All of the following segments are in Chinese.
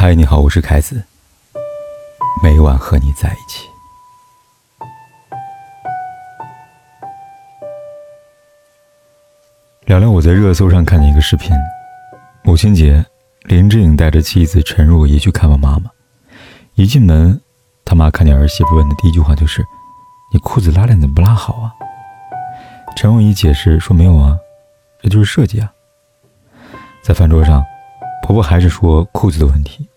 嗨，你好，我是凯子。每晚和你在一起。聊聊我在热搜上看见一个视频：母亲节，林志颖带着妻子陈若仪去看望妈妈。一进门，他妈看见儿媳妇问的第一句话就是：“你裤子拉链怎么不拉好啊？”陈若仪解释说：“没有啊，这就是设计啊。”在饭桌上。婆婆还是说裤子的问题，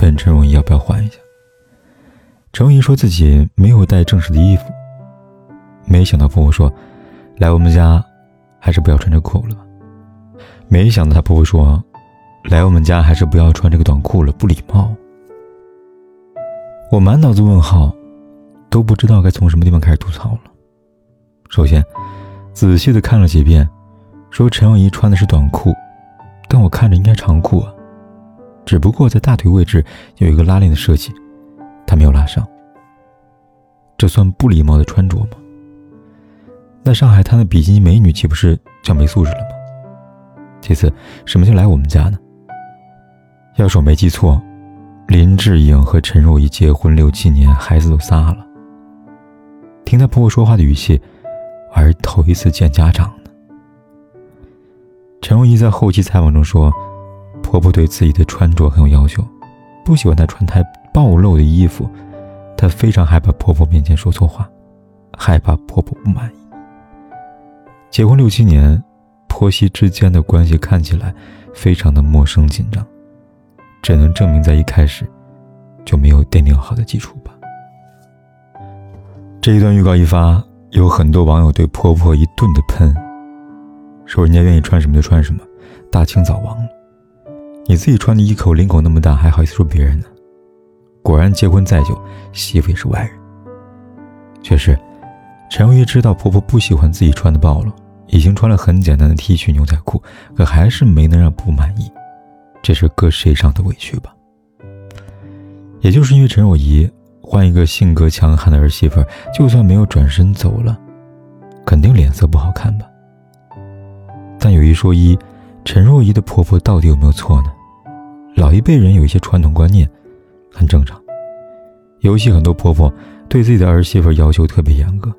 问陈荣仪要不要换一下。陈荣仪说自己没有带正式的衣服。没想到婆婆说：“来我们家，还是不要穿这裤了吧。”没想到她婆婆说：“来我们家，还是不要穿这个短裤了，不礼貌。”我满脑子问号，都不知道该从什么地方开始吐槽了。首先，仔细的看了几遍，说陈荣仪穿的是短裤。但我看着应该长裤啊，只不过在大腿位置有一个拉链的设计，他没有拉上。这算不礼貌的穿着吗？那上海滩的比基尼美女岂不是叫没素质了吗？其次，什么叫来我们家呢？要是我没记错，林志颖和陈若仪结婚六七年，孩子都仨了。听她婆婆说话的语气，还是头一次见家长。陈若仪在后期采访中说：“婆婆对自己的穿着很有要求，不喜欢她穿太暴露的衣服。她非常害怕婆婆面前说错话，害怕婆婆不满意。结婚六七年，婆媳之间的关系看起来非常的陌生紧张，只能证明在一开始就没有奠定好的基础吧。”这一段预告一发，有很多网友对婆婆一顿的喷。说人家愿意穿什么就穿什么，大清早亡了。你自己穿的衣口领口那么大，还好意思说别人呢？果然结婚再久，媳妇也是外人。确实，陈若仪知道婆婆不喜欢自己穿的暴露，已经穿了很简单的 T 恤牛仔裤，可还是没能让不满意。这是搁谁上的委屈吧？也就是因为陈若仪换一个性格强悍的儿媳妇，就算没有转身走了，肯定脸色不好看吧？但有一说一，陈若仪的婆婆到底有没有错呢？老一辈人有一些传统观念，很正常。尤其很多婆婆对自己的儿媳妇要求特别严格。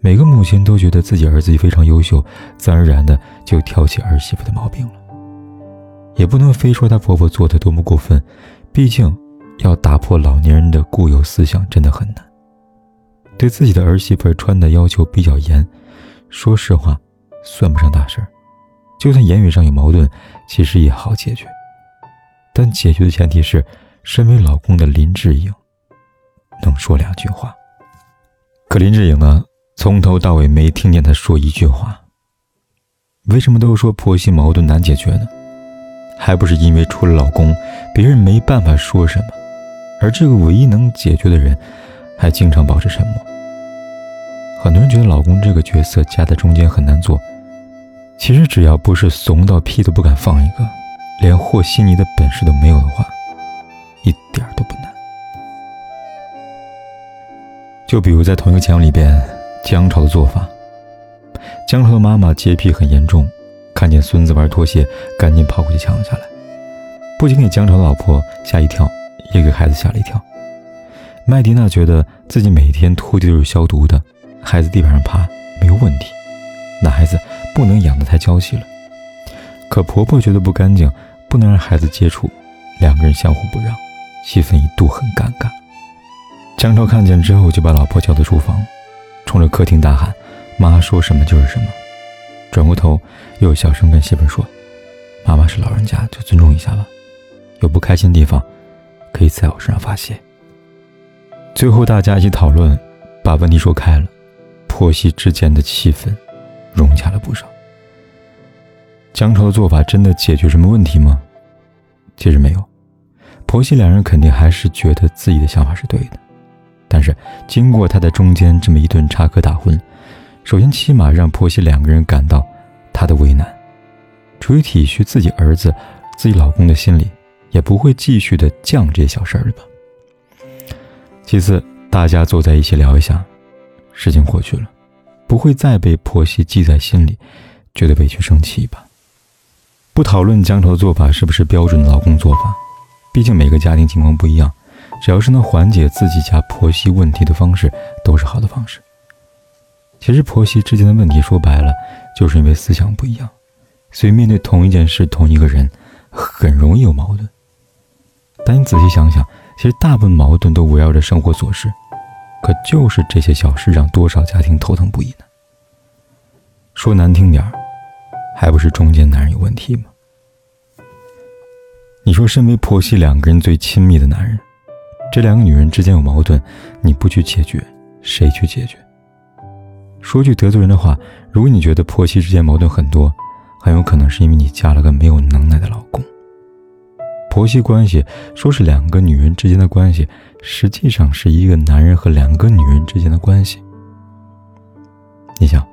每个母亲都觉得自己儿子非常优秀，自然而然的就挑起儿媳妇的毛病了。也不能非说她婆婆做的多么过分，毕竟要打破老年人的固有思想真的很难。对自己的儿媳妇穿的要求比较严，说实话。算不上大事儿，就算言语上有矛盾，其实也好解决。但解决的前提是，身为老公的林志颖能说两句话。可林志颖呢，从头到尾没听见他说一句话。为什么都说婆媳矛盾难解决呢？还不是因为除了老公，别人没办法说什么，而这个唯一能解决的人，还经常保持沉默。很多人觉得老公这个角色夹在中间很难做。其实只要不是怂到屁都不敢放一个，连和稀泥的本事都没有的话，一点都不难。就比如在同一个节目里边，姜潮的做法。姜潮的妈妈洁癖很严重，看见孙子玩拖鞋，赶紧跑过去抢了下来，不仅给姜潮的老婆吓一跳，也给孩子吓了一跳。麦迪娜觉得自己每天拖地都是消毒的，孩子地板上爬没有问题，那孩子。不能养得太娇气了，可婆婆觉得不干净，不能让孩子接触，两个人相互不让，气氛一度很尴尬。江超看见之后，就把老婆叫到厨房，冲着客厅大喊：“妈说什么就是什么。”转过头，又小声跟媳妇说：“妈妈是老人家，就尊重一下吧，有不开心的地方，可以在我身上发泄。”最后大家一起讨论，把问题说开了，婆媳之间的气氛。融洽了不少。姜潮的做法真的解决什么问题吗？其实没有，婆媳两人肯定还是觉得自己的想法是对的。但是经过他在中间这么一顿插科打诨，首先起码让婆媳两个人感到他的为难，出于体恤自己儿子、自己老公的心理，也不会继续的犟这些小事儿了吧。其次，大家坐在一起聊一下，事情过去了。不会再被婆媳记在心里，觉得委屈生气吧？不讨论江头的做法是不是标准的老公做法，毕竟每个家庭情况不一样，只要是能缓解自己家婆媳问题的方式，都是好的方式。其实婆媳之间的问题说白了，就是因为思想不一样，所以面对同一件事、同一个人，很容易有矛盾。但你仔细想想，其实大部分矛盾都围绕着生活琐事，可就是这些小事让多少家庭头疼不已呢？说难听点儿，还不是中间男人有问题吗？你说，身为婆媳两个人最亲密的男人，这两个女人之间有矛盾，你不去解决，谁去解决？说句得罪人的话，如果你觉得婆媳之间矛盾很多，很有可能是因为你嫁了个没有能耐的老公。婆媳关系说是两个女人之间的关系，实际上是一个男人和两个女人之间的关系。你想，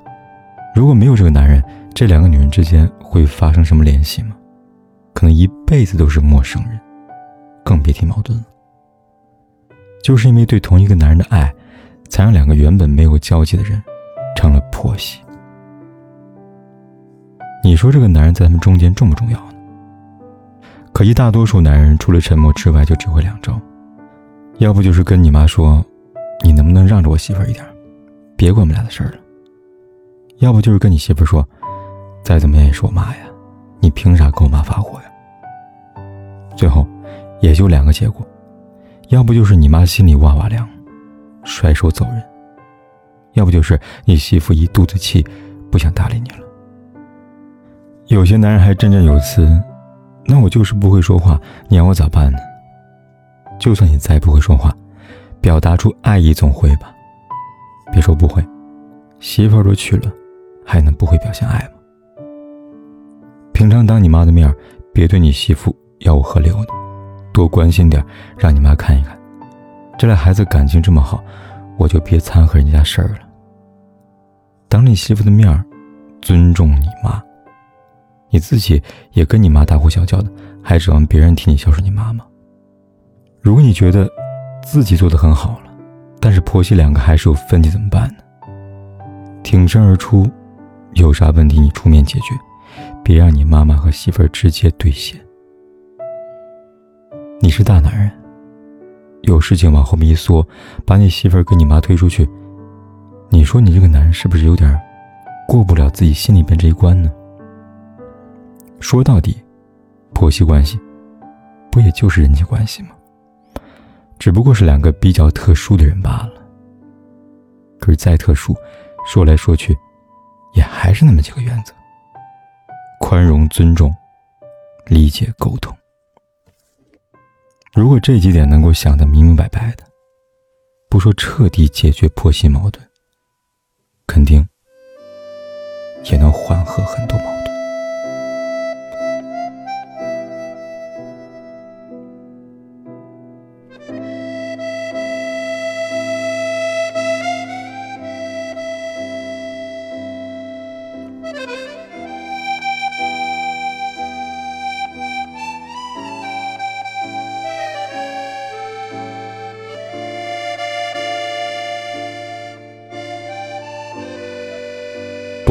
如果没有这个男人，这两个女人之间会发生什么联系吗？可能一辈子都是陌生人，更别提矛盾了。就是因为对同一个男人的爱，才让两个原本没有交集的人，成了婆媳。你说这个男人在他们中间重不重要呢？可一大多数男人除了沉默之外，就只会两招：要不就是跟你妈说，你能不能让着我媳妇儿一点，别管我们俩的事儿了；要不就是跟你媳妇儿说，再怎么样也是我妈呀。你凭啥跟我妈发火呀？最后，也就两个结果，要不就是你妈心里哇哇凉，甩手走人；要不就是你媳妇一肚子气，不想搭理你了。有些男人还振振有词：“那我就是不会说话，你让我咋办呢？”就算你再不会说话，表达出爱意总会吧？别说不会，媳妇都娶了，还能不会表现爱吗？平常当你妈的面别对你媳妇吆五喝六的，多关心点，让你妈看一看，这俩孩子感情这么好，我就别掺和人家事儿了。当你媳妇的面尊重你妈，你自己也跟你妈大呼小叫的，还指望别人替你孝顺你妈吗？如果你觉得自己做的很好了，但是婆媳两个还是有分歧，怎么办呢？挺身而出，有啥问题你出面解决。别让你妈妈和媳妇儿直接对线。你是大男人，有事情往后面一缩，把你媳妇儿跟你妈推出去，你说你这个男人是不是有点过不了自己心里边这一关呢？说到底，婆媳关系不也就是人际关系吗？只不过是两个比较特殊的人罢了。可是再特殊，说来说去，也还是那么几个原则。宽容、尊重、理解、沟通。如果这几点能够想得明明白白的，不说彻底解决婆媳矛盾，肯定也能缓和很多矛盾。